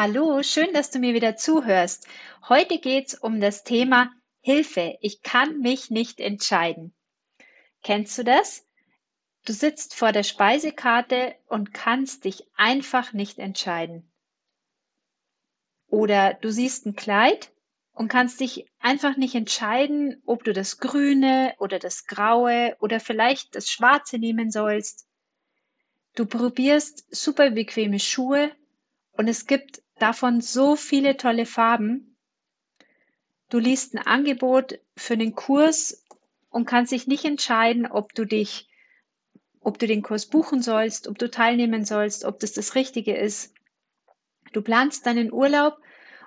Hallo, schön, dass du mir wieder zuhörst. Heute geht's um das Thema Hilfe. Ich kann mich nicht entscheiden. Kennst du das? Du sitzt vor der Speisekarte und kannst dich einfach nicht entscheiden. Oder du siehst ein Kleid und kannst dich einfach nicht entscheiden, ob du das Grüne oder das Graue oder vielleicht das Schwarze nehmen sollst. Du probierst super bequeme Schuhe und es gibt davon so viele tolle Farben. Du liest ein Angebot für einen Kurs und kannst dich nicht entscheiden, ob du dich, ob du den Kurs buchen sollst, ob du teilnehmen sollst, ob das das Richtige ist. Du planst deinen Urlaub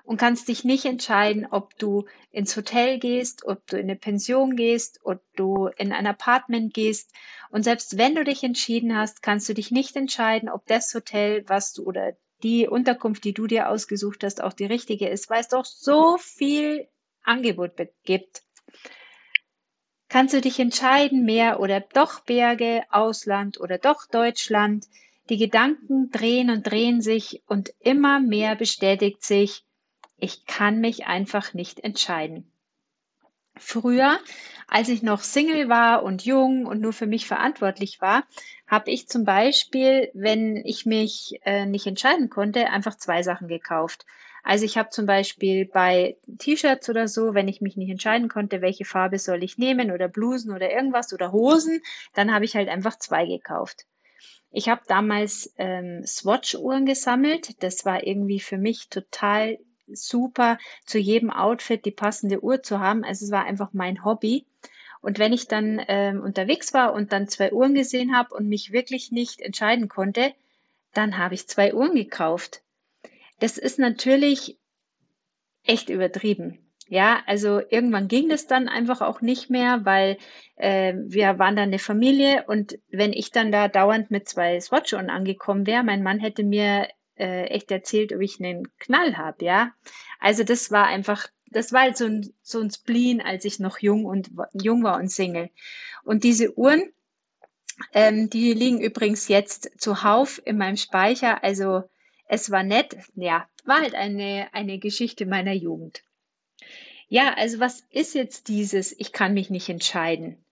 und kannst dich nicht entscheiden, ob du ins Hotel gehst, ob du in eine Pension gehst, ob du in ein Apartment gehst. Und selbst wenn du dich entschieden hast, kannst du dich nicht entscheiden, ob das Hotel, was du oder die Unterkunft, die du dir ausgesucht hast, auch die richtige ist, weil es doch so viel Angebot gibt. Kannst du dich entscheiden, mehr oder doch Berge, Ausland oder doch Deutschland? Die Gedanken drehen und drehen sich und immer mehr bestätigt sich, ich kann mich einfach nicht entscheiden. Früher, als ich noch Single war und jung und nur für mich verantwortlich war, habe ich zum Beispiel, wenn ich mich äh, nicht entscheiden konnte, einfach zwei Sachen gekauft. Also ich habe zum Beispiel bei T-Shirts oder so, wenn ich mich nicht entscheiden konnte, welche Farbe soll ich nehmen oder Blusen oder irgendwas oder Hosen, dann habe ich halt einfach zwei gekauft. Ich habe damals ähm, Swatch-Uhren gesammelt. Das war irgendwie für mich total super, zu jedem Outfit die passende Uhr zu haben. Also es war einfach mein Hobby. Und wenn ich dann ähm, unterwegs war und dann zwei Uhren gesehen habe und mich wirklich nicht entscheiden konnte, dann habe ich zwei Uhren gekauft. Das ist natürlich echt übertrieben. Ja, also irgendwann ging das dann einfach auch nicht mehr, weil äh, wir waren dann eine Familie und wenn ich dann da dauernd mit zwei Swatch-Uhren angekommen wäre, mein Mann hätte mir äh, echt erzählt, ob ich einen Knall habe, ja. Also das war einfach, das war halt so ein, so ein Spleen, als ich noch jung und jung war und Single. Und diese Uhren, ähm, die liegen übrigens jetzt zuhauf in meinem Speicher. Also es war nett, ja, war halt eine, eine Geschichte meiner Jugend. Ja, also was ist jetzt dieses, ich kann mich nicht entscheiden?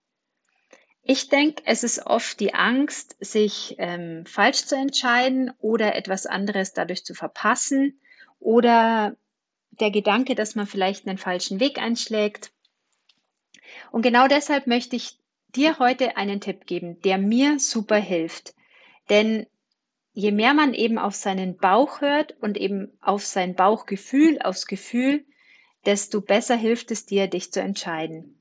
Ich denke, es ist oft die Angst, sich ähm, falsch zu entscheiden oder etwas anderes dadurch zu verpassen oder der Gedanke, dass man vielleicht einen falschen Weg einschlägt. Und genau deshalb möchte ich dir heute einen Tipp geben, der mir super hilft. Denn je mehr man eben auf seinen Bauch hört und eben auf sein Bauchgefühl, aufs Gefühl, desto besser hilft es dir, dich zu entscheiden.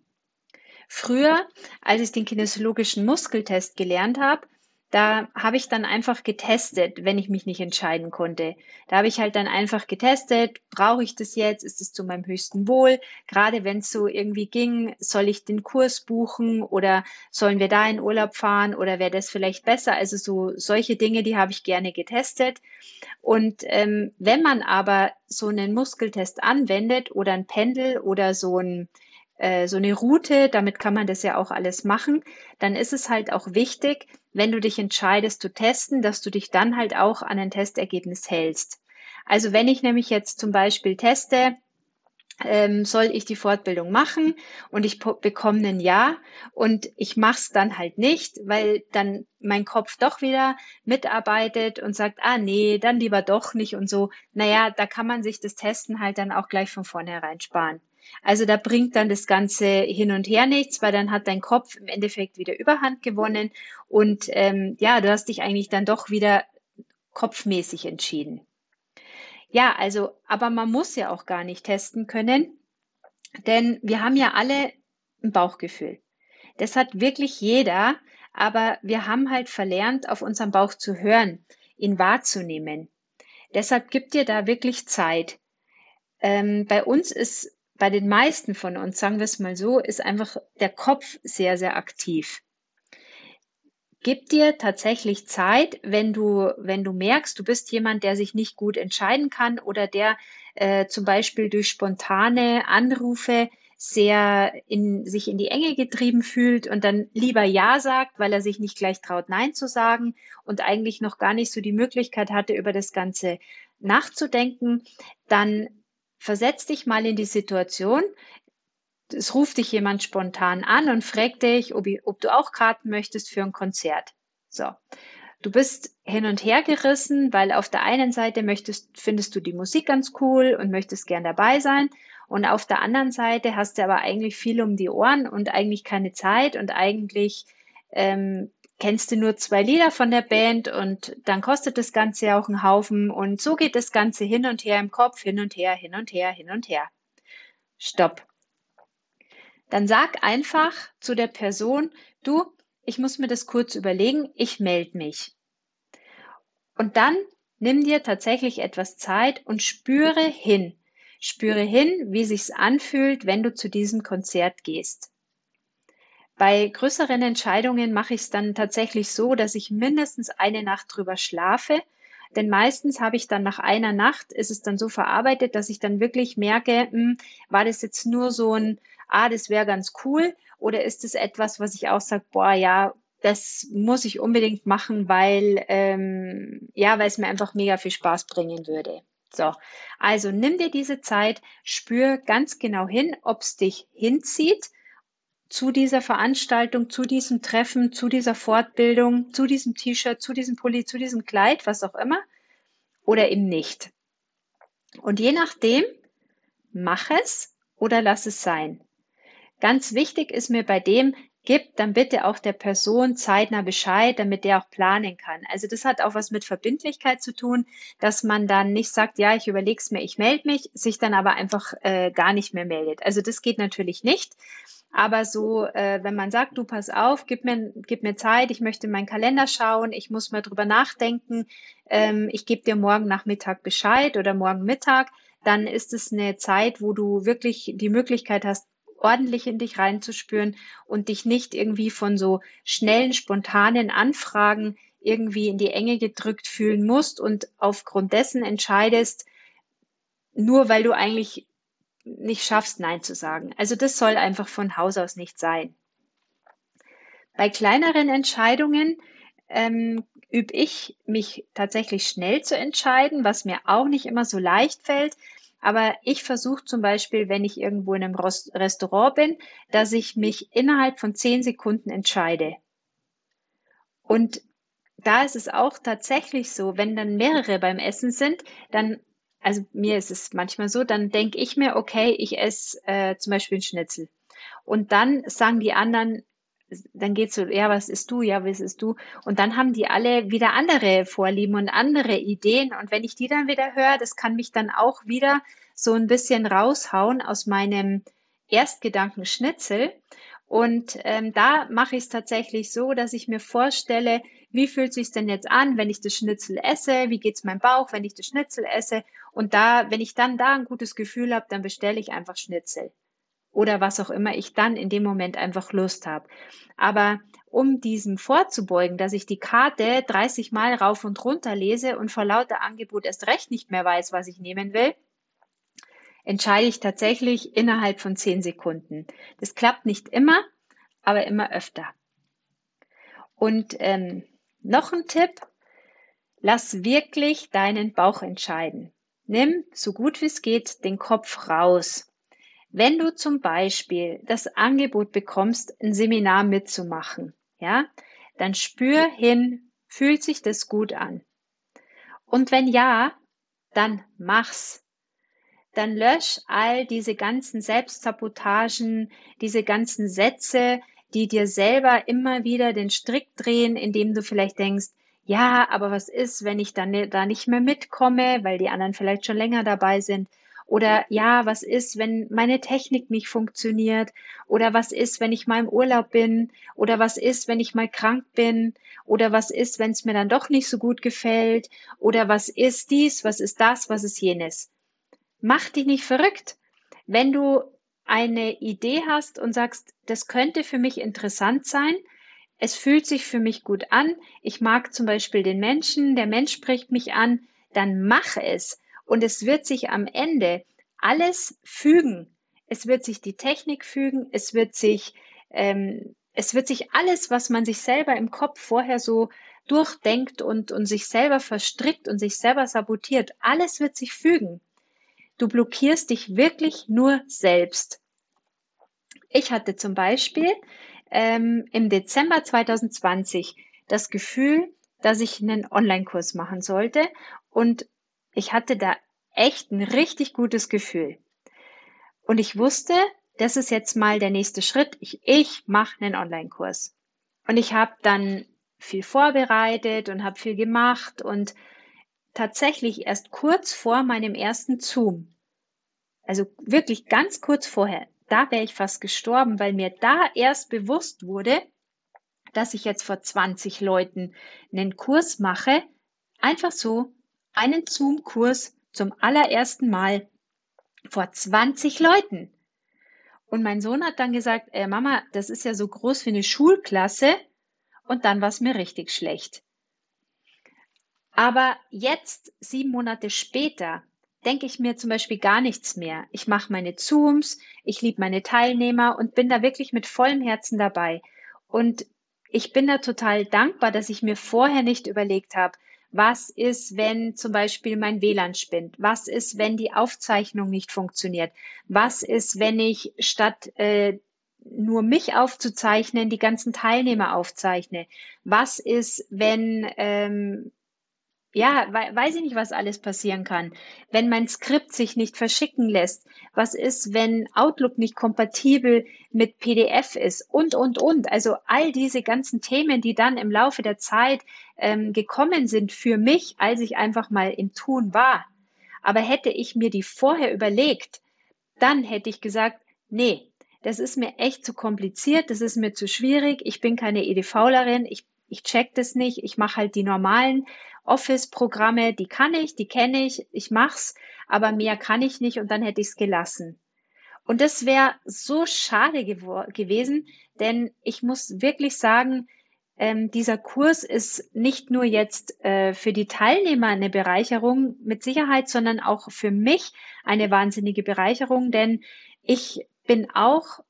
Früher, als ich den kinesiologischen Muskeltest gelernt habe, da habe ich dann einfach getestet, wenn ich mich nicht entscheiden konnte. Da habe ich halt dann einfach getestet, brauche ich das jetzt, ist es zu meinem höchsten Wohl? Gerade wenn es so irgendwie ging, soll ich den Kurs buchen oder sollen wir da in Urlaub fahren oder wäre das vielleicht besser? Also so solche Dinge, die habe ich gerne getestet. Und ähm, wenn man aber so einen Muskeltest anwendet oder ein Pendel oder so ein äh, so eine Route, damit kann man das ja auch alles machen, dann ist es halt auch wichtig, wenn du dich entscheidest zu testen, dass du dich dann halt auch an ein Testergebnis hältst. Also wenn ich nämlich jetzt zum Beispiel teste, ähm, soll ich die Fortbildung machen und ich bekomme ein Ja und ich mache es dann halt nicht, weil dann mein Kopf doch wieder mitarbeitet und sagt, ah nee, dann lieber doch nicht und so. Naja, da kann man sich das Testen halt dann auch gleich von vornherein sparen. Also da bringt dann das Ganze hin und her nichts, weil dann hat dein Kopf im Endeffekt wieder Überhand gewonnen und ähm, ja, du hast dich eigentlich dann doch wieder kopfmäßig entschieden. Ja, also, aber man muss ja auch gar nicht testen können, denn wir haben ja alle ein Bauchgefühl. Das hat wirklich jeder, aber wir haben halt verlernt, auf unseren Bauch zu hören, ihn wahrzunehmen. Deshalb gib dir da wirklich Zeit. Ähm, bei uns ist, bei den meisten von uns, sagen wir es mal so, ist einfach der Kopf sehr, sehr aktiv. Gib dir tatsächlich Zeit, wenn du, wenn du merkst, du bist jemand, der sich nicht gut entscheiden kann oder der äh, zum Beispiel durch spontane Anrufe sehr in, sich in die Enge getrieben fühlt und dann lieber Ja sagt, weil er sich nicht gleich traut, Nein zu sagen und eigentlich noch gar nicht so die Möglichkeit hatte, über das Ganze nachzudenken, dann versetz dich mal in die Situation. Es ruft dich jemand spontan an und fragt dich, ob, ob du auch Karten möchtest für ein Konzert. So. Du bist hin und her gerissen, weil auf der einen Seite möchtest, findest du die Musik ganz cool und möchtest gern dabei sein. Und auf der anderen Seite hast du aber eigentlich viel um die Ohren und eigentlich keine Zeit und eigentlich ähm, kennst du nur zwei Lieder von der Band und dann kostet das Ganze ja auch einen Haufen und so geht das Ganze hin und her im Kopf, hin und her, hin und her, hin und her. Stopp. Dann sag einfach zu der Person, du, ich muss mir das kurz überlegen, ich melde mich. Und dann nimm dir tatsächlich etwas Zeit und spüre hin. Spüre hin, wie sich's anfühlt, wenn du zu diesem Konzert gehst. Bei größeren Entscheidungen mache ich es dann tatsächlich so, dass ich mindestens eine Nacht drüber schlafe. Denn meistens habe ich dann nach einer Nacht, ist es dann so verarbeitet, dass ich dann wirklich merke, mh, hm, war das jetzt nur so ein, ah, das wäre ganz cool, oder ist es etwas, was ich auch sage, boah, ja, das muss ich unbedingt machen, weil, ähm, ja, weil es mir einfach mega viel Spaß bringen würde. So, also nimm dir diese Zeit, spür ganz genau hin, ob es dich hinzieht zu dieser Veranstaltung, zu diesem Treffen, zu dieser Fortbildung, zu diesem T-Shirt, zu diesem Pulli, zu diesem Kleid, was auch immer, oder eben nicht. Und je nachdem, mach es oder lass es sein. Ganz wichtig ist mir bei dem, Gib dann bitte auch der Person zeitnah Bescheid, damit der auch planen kann. Also das hat auch was mit Verbindlichkeit zu tun, dass man dann nicht sagt, ja, ich überlege es mir, ich melde mich, sich dann aber einfach äh, gar nicht mehr meldet. Also das geht natürlich nicht. Aber so, äh, wenn man sagt, du pass auf, gib mir, gib mir Zeit, ich möchte in meinen Kalender schauen, ich muss mal drüber nachdenken, ähm, ich gebe dir morgen Nachmittag Bescheid oder morgen Mittag, dann ist es eine Zeit, wo du wirklich die Möglichkeit hast, ordentlich in dich reinzuspüren und dich nicht irgendwie von so schnellen, spontanen Anfragen irgendwie in die Enge gedrückt fühlen musst und aufgrund dessen entscheidest, nur weil du eigentlich nicht schaffst, Nein zu sagen. Also das soll einfach von Haus aus nicht sein. Bei kleineren Entscheidungen ähm, übe ich mich tatsächlich schnell zu entscheiden, was mir auch nicht immer so leicht fällt, aber ich versuche zum Beispiel, wenn ich irgendwo in einem Restaurant bin, dass ich mich innerhalb von zehn Sekunden entscheide. Und da ist es auch tatsächlich so, wenn dann mehrere beim Essen sind, dann, also mir ist es manchmal so, dann denke ich mir, okay, ich esse äh, zum Beispiel ein Schnitzel. Und dann sagen die anderen, dann geht's so, ja, was ist du, ja, was ist du? Und dann haben die alle wieder andere Vorlieben und andere Ideen. Und wenn ich die dann wieder höre, das kann mich dann auch wieder so ein bisschen raushauen aus meinem Erstgedanken Schnitzel. Und ähm, da mache ich es tatsächlich so, dass ich mir vorstelle, wie fühlt sich denn jetzt an, wenn ich das Schnitzel esse? Wie geht's meinem Bauch, wenn ich das Schnitzel esse? Und da, wenn ich dann da ein gutes Gefühl habe, dann bestelle ich einfach Schnitzel oder was auch immer ich dann in dem Moment einfach Lust habe. Aber um diesem vorzubeugen, dass ich die Karte 30 Mal rauf und runter lese und vor lauter Angebot erst recht nicht mehr weiß, was ich nehmen will, entscheide ich tatsächlich innerhalb von 10 Sekunden. Das klappt nicht immer, aber immer öfter. Und ähm, noch ein Tipp, lass wirklich deinen Bauch entscheiden. Nimm so gut wie es geht den Kopf raus. Wenn du zum Beispiel das Angebot bekommst, ein Seminar mitzumachen, ja, dann spür hin, fühlt sich das gut an? Und wenn ja, dann mach's. Dann lösch all diese ganzen Selbstsabotagen, diese ganzen Sätze, die dir selber immer wieder den Strick drehen, indem du vielleicht denkst, ja, aber was ist, wenn ich dann da nicht mehr mitkomme, weil die anderen vielleicht schon länger dabei sind? Oder ja, was ist, wenn meine Technik nicht funktioniert? Oder was ist, wenn ich mal im Urlaub bin? Oder was ist, wenn ich mal krank bin? Oder was ist, wenn es mir dann doch nicht so gut gefällt? Oder was ist dies? Was ist das? Was ist jenes? Mach dich nicht verrückt. Wenn du eine Idee hast und sagst, das könnte für mich interessant sein, es fühlt sich für mich gut an, ich mag zum Beispiel den Menschen, der Mensch spricht mich an, dann mach es. Und es wird sich am Ende alles fügen. Es wird sich die Technik fügen, es wird sich, ähm, es wird sich alles, was man sich selber im Kopf vorher so durchdenkt und, und sich selber verstrickt und sich selber sabotiert, alles wird sich fügen. Du blockierst dich wirklich nur selbst. Ich hatte zum Beispiel ähm, im Dezember 2020 das Gefühl, dass ich einen Online-Kurs machen sollte und ich hatte da echt ein richtig gutes Gefühl. Und ich wusste, das ist jetzt mal der nächste Schritt. Ich, ich mache einen Online-Kurs. Und ich habe dann viel vorbereitet und habe viel gemacht und tatsächlich erst kurz vor meinem ersten Zoom, also wirklich ganz kurz vorher, da wäre ich fast gestorben, weil mir da erst bewusst wurde, dass ich jetzt vor 20 Leuten einen Kurs mache, einfach so einen Zoom-Kurs zum allerersten Mal vor 20 Leuten. Und mein Sohn hat dann gesagt, äh, Mama, das ist ja so groß wie eine Schulklasse. Und dann war es mir richtig schlecht. Aber jetzt, sieben Monate später, denke ich mir zum Beispiel gar nichts mehr. Ich mache meine Zooms, ich liebe meine Teilnehmer und bin da wirklich mit vollem Herzen dabei. Und ich bin da total dankbar, dass ich mir vorher nicht überlegt habe, was ist, wenn zum Beispiel mein WLAN spinnt? Was ist, wenn die Aufzeichnung nicht funktioniert? Was ist, wenn ich statt äh, nur mich aufzuzeichnen, die ganzen Teilnehmer aufzeichne? Was ist, wenn ähm, ja, weiß ich nicht, was alles passieren kann. Wenn mein Skript sich nicht verschicken lässt, was ist, wenn Outlook nicht kompatibel mit PDF ist und, und, und. Also all diese ganzen Themen, die dann im Laufe der Zeit ähm, gekommen sind für mich, als ich einfach mal im Tun war. Aber hätte ich mir die vorher überlegt, dann hätte ich gesagt, nee, das ist mir echt zu kompliziert, das ist mir zu schwierig, ich bin keine EDVlerin, ich, ich check das nicht, ich mache halt die normalen Office-Programme, die kann ich, die kenne ich, ich mach's, aber mehr kann ich nicht und dann hätte ich es gelassen. Und das wäre so schade gewesen, denn ich muss wirklich sagen, ähm, dieser Kurs ist nicht nur jetzt äh, für die Teilnehmer eine Bereicherung mit Sicherheit, sondern auch für mich eine wahnsinnige Bereicherung, denn ich bin auch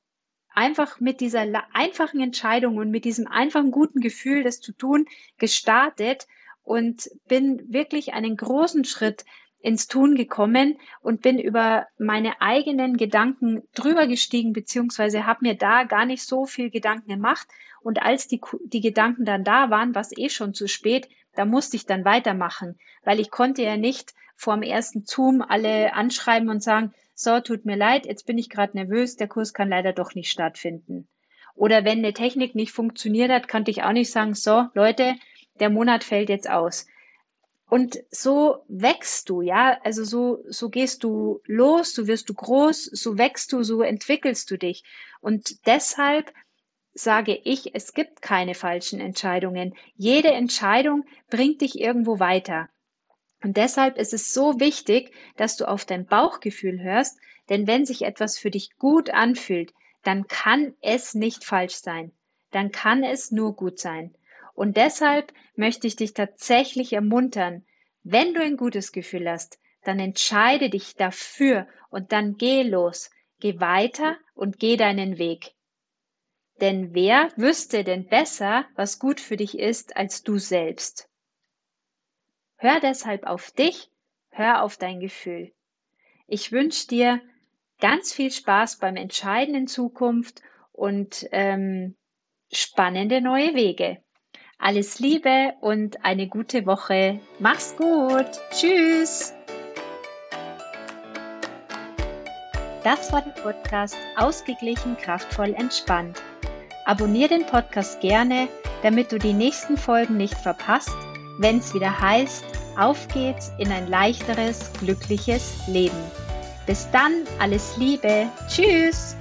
einfach mit dieser einfachen Entscheidung und mit diesem einfachen guten Gefühl, das zu tun, gestartet und bin wirklich einen großen Schritt ins Tun gekommen und bin über meine eigenen Gedanken drüber gestiegen, beziehungsweise habe mir da gar nicht so viel Gedanken gemacht. Und als die, die Gedanken dann da waren, war es eh schon zu spät, da musste ich dann weitermachen, weil ich konnte ja nicht vor dem ersten Zoom alle anschreiben und sagen, so, tut mir leid, jetzt bin ich gerade nervös, der Kurs kann leider doch nicht stattfinden. Oder wenn eine Technik nicht funktioniert hat, konnte ich auch nicht sagen, so, Leute, der Monat fällt jetzt aus. Und so wächst du, ja, also so, so gehst du los, so wirst du groß, so wächst du, so entwickelst du dich. Und deshalb sage ich, es gibt keine falschen Entscheidungen. Jede Entscheidung bringt dich irgendwo weiter. Und deshalb ist es so wichtig, dass du auf dein Bauchgefühl hörst, denn wenn sich etwas für dich gut anfühlt, dann kann es nicht falsch sein. Dann kann es nur gut sein. Und deshalb möchte ich dich tatsächlich ermuntern, wenn du ein gutes Gefühl hast, dann entscheide dich dafür und dann geh los, geh weiter und geh deinen Weg. Denn wer wüsste denn besser, was gut für dich ist, als du selbst? Hör deshalb auf dich, hör auf dein Gefühl. Ich wünsche dir ganz viel Spaß beim Entscheiden in Zukunft und ähm, spannende neue Wege. Alles Liebe und eine gute Woche. Mach's gut. Tschüss. Das war der Podcast Ausgeglichen, kraftvoll, entspannt. Abonnier den Podcast gerne, damit du die nächsten Folgen nicht verpasst, wenn es wieder heißt, auf geht's in ein leichteres, glückliches Leben. Bis dann, alles Liebe. Tschüss.